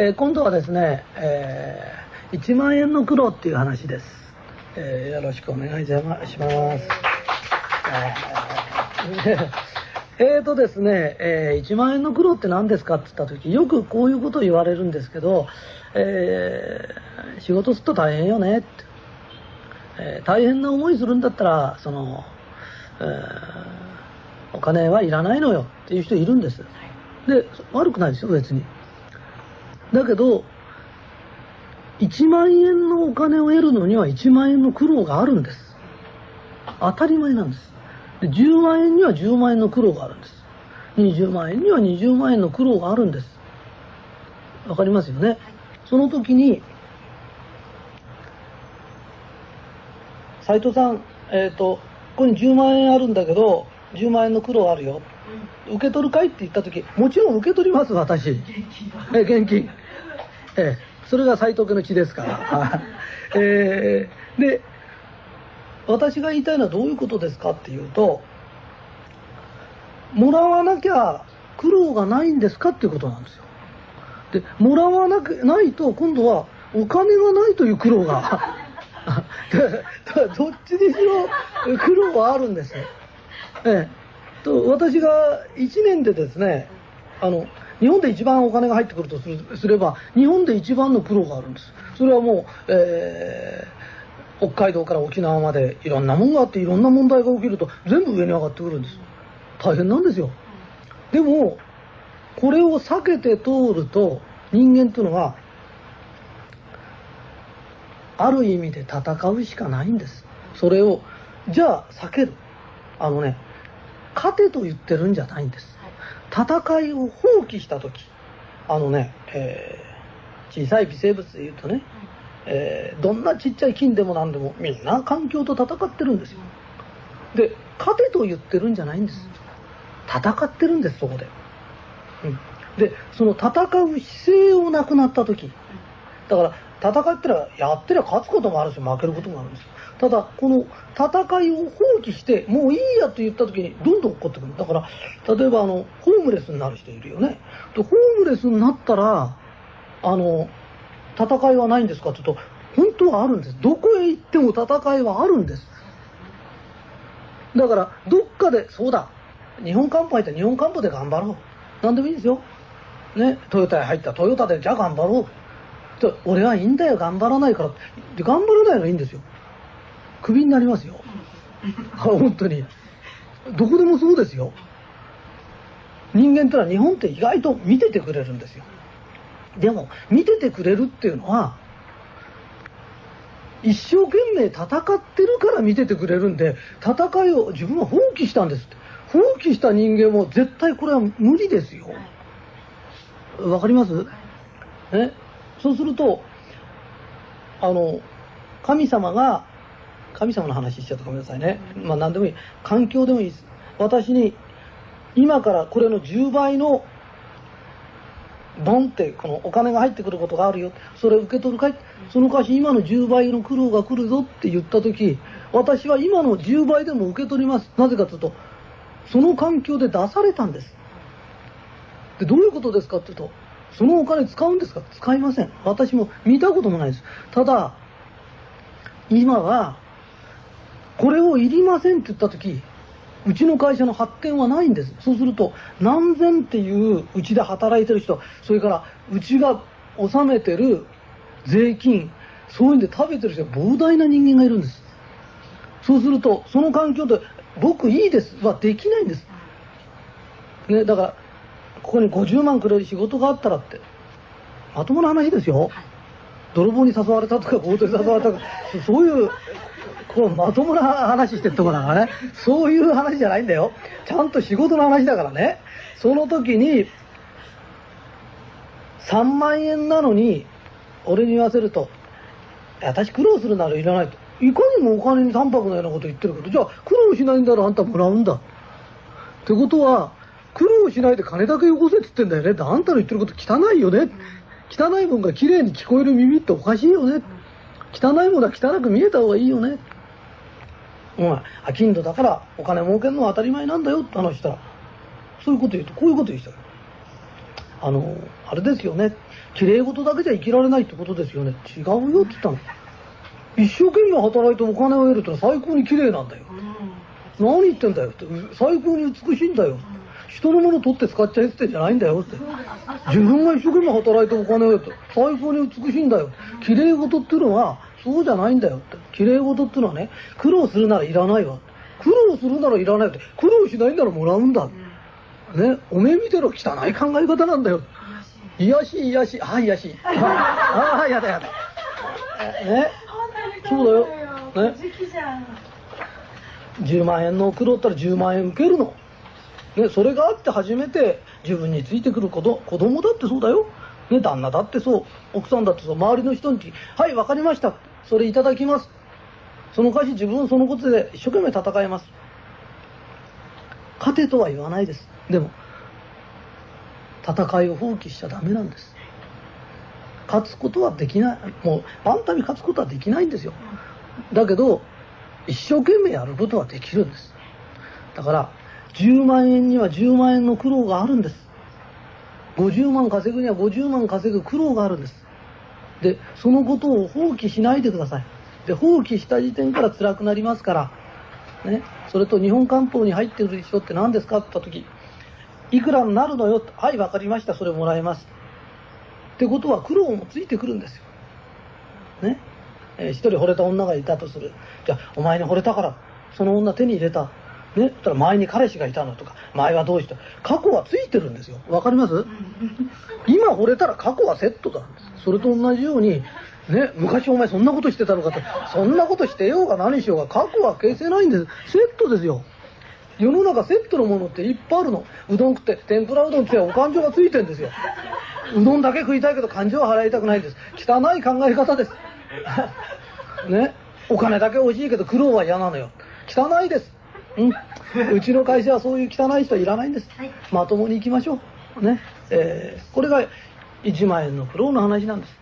えー今度はですね、えー1万円の苦労っていう話です、えーよろしくお願いします。えーえーとですね、えー1万円の苦労って何ですかって言った時よくこういうことを言われるんですけど、えー仕事すると大変よねって、えー大変な思いするんだったらその、えーお金はいらないのよっていう人いるんです。で悪くないですよ別にだけど1万円のお金を得るのには1万円の苦労があるんです。当たり前なんです。で10万円には10万円の苦労があるんです。20万円には20万円の苦労があるんです。わかりますよね？その時に斉藤さんえっ、とここに10万円あるんだけど10万円の苦労あるよ。受け取るかいって言った時もちろん受け取ります私。え現金えそれが斎藤家の血ですから。えーで私が言いたいのはどういうことですかっていうともらわなきゃ苦労がないんですかっていうことなんですよ。でもらわなくないと今度はお金がないという苦労が。どっちにしろ苦労はあるんですええ。と私が1年でですねあの日本で一番お金が入ってくるとすれば日本で一番の苦労があるんです。それはもう、えー北海道から沖縄までいろんなもんがあっていろんな問題が起きると全部上に上がってくるんです。大変なんですよ。でもこれを避けて通ると人間というのはある意味で戦うしかないんです。それをじゃあ避ける。あのね勝てと言ってるんじゃないんです。戦いを放棄した時あのね、えー小さい微生物で言うとね、えーどんなちっちゃい菌でも何でもみんな環境と戦ってるんですよ。で勝てと言ってるんじゃないんです。戦ってるんですそこで、うん、でその戦う姿勢をなくなった時。だから戦ってりゃやってりゃ勝つこともあるし負けることもあるんですただこの戦いを放棄してもういいやと言った時にどんどん起こってくる。だから例えばあのホームレスになる人いるよね。でホームレスになったらあの戦いはないんですかって言うと本当はあるんです。どこへ行っても戦いはあるんです。だからどっかでそうだ。日本カンパって日本カンパで頑張ろう。何でもいいんですよ。ねトヨタへ入ったトヨタでじゃあ頑張ろう。俺はいいんだよ。頑張らないから。で頑張らないのはいいんですよ。クビになりますよ。本当に。どこでもそうですよ。人間ってのは日本って意外と見ててくれるんですよ。でも見ててくれるっていうのは一生懸命戦ってるから見ててくれるんで戦いを自分は放棄したんですって。放棄した人間も絶対これは無理ですよ。わかります？ねそうするとあの神様が神様の話しちゃったごめんなさいね。まあ何でもいい。環境でもいいです。私に今からこれの10倍のドンってこのお金が入ってくることがあるよ。それ受け取るかい？その代わし今の10倍の苦労が来るぞって言った時私は今の10倍でも受け取ります。なぜかというとその環境で出されたんです。でどういうことですかっていうとそのお金使うんですか？使いません。私も見たこともないです。ただ今はこれをいりませんって言った時うちの会社の発展はないんです。そうすると何千っていううちで働いてる人それからうちが納めてる税金そういうんで食べてる人膨大な人間がいるんです。そうするとその環境で僕いいですはできないんです、ね、だからここに50万くれる仕事があったらってまともな話ですよ。泥棒に誘われたとか強盗に誘われたとかそういうこうまともな話してるとこだからね。そういう話じゃないんだよ。ちゃんと仕事の話だからね。その時に3万円なのに俺に言わせると私苦労するならいらないと。いかにもお金に淡白なようなこと言ってるけどじゃあ苦労しないんだらあんたもらうんだ。ってことは苦労しないで金だけよこせって言ってんだよね。ってあんたの言ってること汚いよね。汚いもんが綺麗に聞こえる耳っておかしいよね。汚いものは汚く見えた方がいいよね。お前商人だからお金儲けるのは当たり前なんだよって話したらそういうこと言うとこういうこと言う人あのあれですよね綺麗事だけじゃ生きられないってことですよね。違うよって言ったの。一生懸命働いてお金を得るってのは最高に綺麗なんだよ。何言ってんだよって。最高に美しいんだよ。人のもの取って使っちゃえってんじゃないんだよって。自分が一生懸命働いてお金を得るって最高に美しいんだよ。綺麗事っていうのはそうじゃないんだよって。綺麗事っていうのはね、苦労するならいらないわ。苦労するならいらないって。苦労しないならもらうんだ。ね、おめえ見てろ汚い考え方なんだよ。癒し癒し、ああ癒し。ああ、やだやだ。ね。そうだよ。ね。10万円の苦労ったら10万円受けるの。ね、それがあって初めて自分についてくる子子供だってそうだよ。ね、旦那だってそう、奥さんだってそう、周りの人に、はい、わかりました。それいただきます。その代わり自分はそのことで一生懸命戦います。勝てとは言わないです。でも、戦いを放棄しちゃダメなんです。勝つことはできない。もう、バンタに勝つことはできないんですよ。だけど、一生懸命やることはできるんです。だから、10万円には10万円の苦労があるんです。50万稼ぐには50万稼ぐ苦労があるんです。で、そのことを放棄しないでください。で、放棄した時点から辛くなりますから、ね、それと日本官報に入ってる人って何ですかって言った時、いくらになるのよってはい、わかりました、それもらえます。ってことは苦労もついてくるんですよ。ね。えー、一人惚れた女がいたとする。じゃあ、お前に惚れたから、その女手に入れた。ね。たら前に彼氏がいたのとか、前はどうした。過去はついてるんですよ。わかります？今惚れたら過去はセットなんです。それと同じように、ね、昔お前そんなことしてたのかと。そんなことしてようが何しようが過去は消せないんです。セットですよ。世の中セットのものっていっぱいあるの。うどん食って、天ぷらうどんってお感情がついてんですよ。うどんだけ食いたいけど感情は払いたくないんです。汚い考え方です。ね。お金だけ欲しいけど苦労は嫌なのよ。汚いです。うん。うちの会社はそういう汚い人はいらないんです。はい、まともに行きましょう。ね。えー、これが1万円の苦労の話なんです。